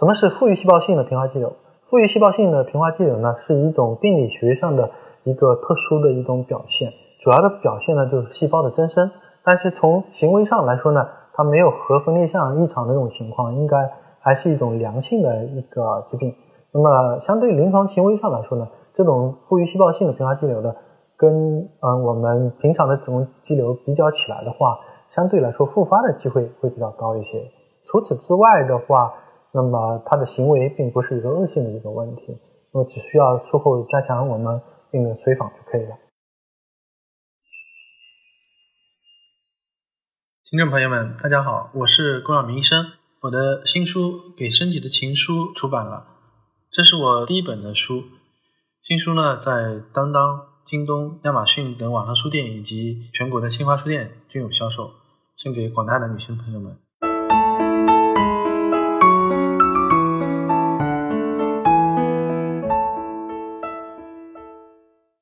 什么是富裕细胞性的平滑肌瘤？富裕细胞性的平滑肌瘤呢，是一种病理学上的一个特殊的一种表现，主要的表现呢就是细胞的增生，但是从行为上来说呢，它没有核分裂项异常的这种情况，应该还是一种良性的一个疾病。那么相对临床行为上来说呢，这种富裕细胞性的平滑肌瘤呢，跟嗯我们平常的子宫肌瘤比较起来的话，相对来说复发的机会会比较高一些。除此之外的话，那么他的行为并不是一个恶性的一个问题，那么只需要术后加强我们病人随访就可以了。听众朋友们，大家好，我是龚晓明医生，我的新书《给身体的情书》出版了，这是我第一本的书。新书呢，在当当、京东、亚马逊等网上书店以及全国的新华书店均有销售，送给广大的女性朋友们。